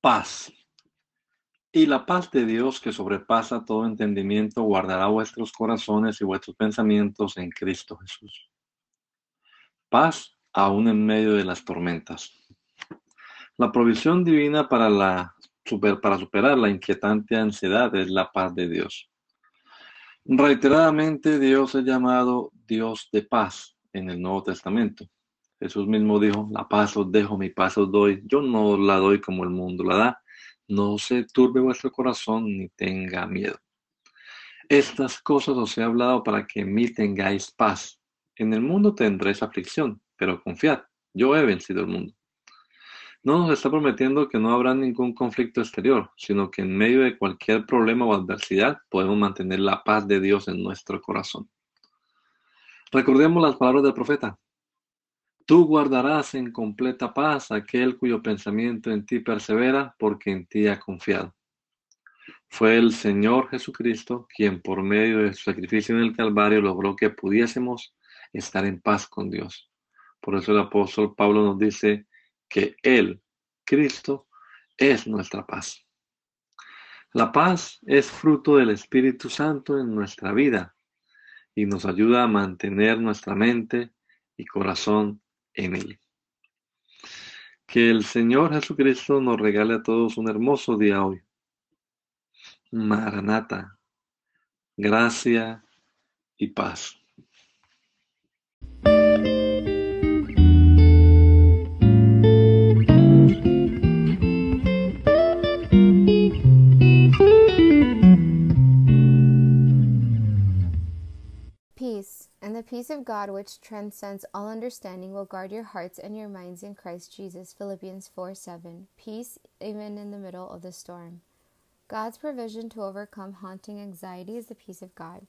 Paz. Y la paz de Dios que sobrepasa todo entendimiento guardará vuestros corazones y vuestros pensamientos en Cristo Jesús. Paz aún en medio de las tormentas. La provisión divina para, la, para superar la inquietante ansiedad es la paz de Dios. Reiteradamente Dios es llamado Dios de paz en el Nuevo Testamento. Jesús mismo dijo, la paz os dejo, mi paz os doy. Yo no la doy como el mundo la da. No se turbe vuestro corazón ni tenga miedo. Estas cosas os he hablado para que en mí tengáis paz. En el mundo tendréis aflicción, pero confiad, yo he vencido el mundo. No nos está prometiendo que no habrá ningún conflicto exterior, sino que en medio de cualquier problema o adversidad podemos mantener la paz de Dios en nuestro corazón. Recordemos las palabras del profeta. Tú guardarás en completa paz aquel cuyo pensamiento en ti persevera, porque en ti ha confiado. Fue el Señor Jesucristo quien por medio de su sacrificio en el Calvario logró que pudiésemos estar en paz con Dios. Por eso el apóstol Pablo nos dice que Él, Cristo, es nuestra paz. La paz es fruto del Espíritu Santo en nuestra vida y nos ayuda a mantener nuestra mente y corazón en Él. Que el Señor Jesucristo nos regale a todos un hermoso día hoy. Maranata, gracia y paz. The peace of God, which transcends all understanding, will guard your hearts and your minds in Christ Jesus. Philippians 4 7. Peace even in the middle of the storm. God's provision to overcome haunting anxiety is the peace of God.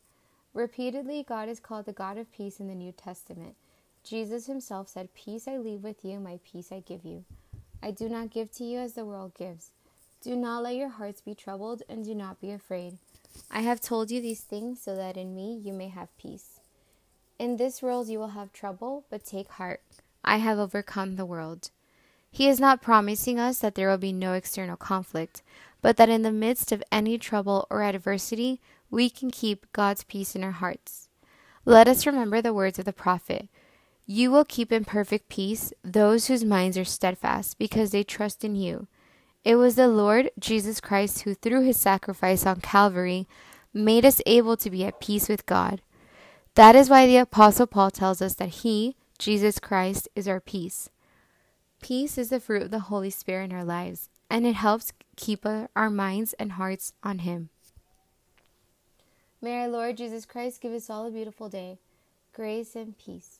Repeatedly, God is called the God of peace in the New Testament. Jesus himself said, Peace I leave with you, my peace I give you. I do not give to you as the world gives. Do not let your hearts be troubled, and do not be afraid. I have told you these things so that in me you may have peace. In this world you will have trouble, but take heart. I have overcome the world. He is not promising us that there will be no external conflict, but that in the midst of any trouble or adversity, we can keep God's peace in our hearts. Let us remember the words of the prophet You will keep in perfect peace those whose minds are steadfast, because they trust in you. It was the Lord Jesus Christ who, through his sacrifice on Calvary, made us able to be at peace with God. That is why the Apostle Paul tells us that He, Jesus Christ, is our peace. Peace is the fruit of the Holy Spirit in our lives, and it helps keep our minds and hearts on Him. May our Lord Jesus Christ give us all a beautiful day, grace and peace.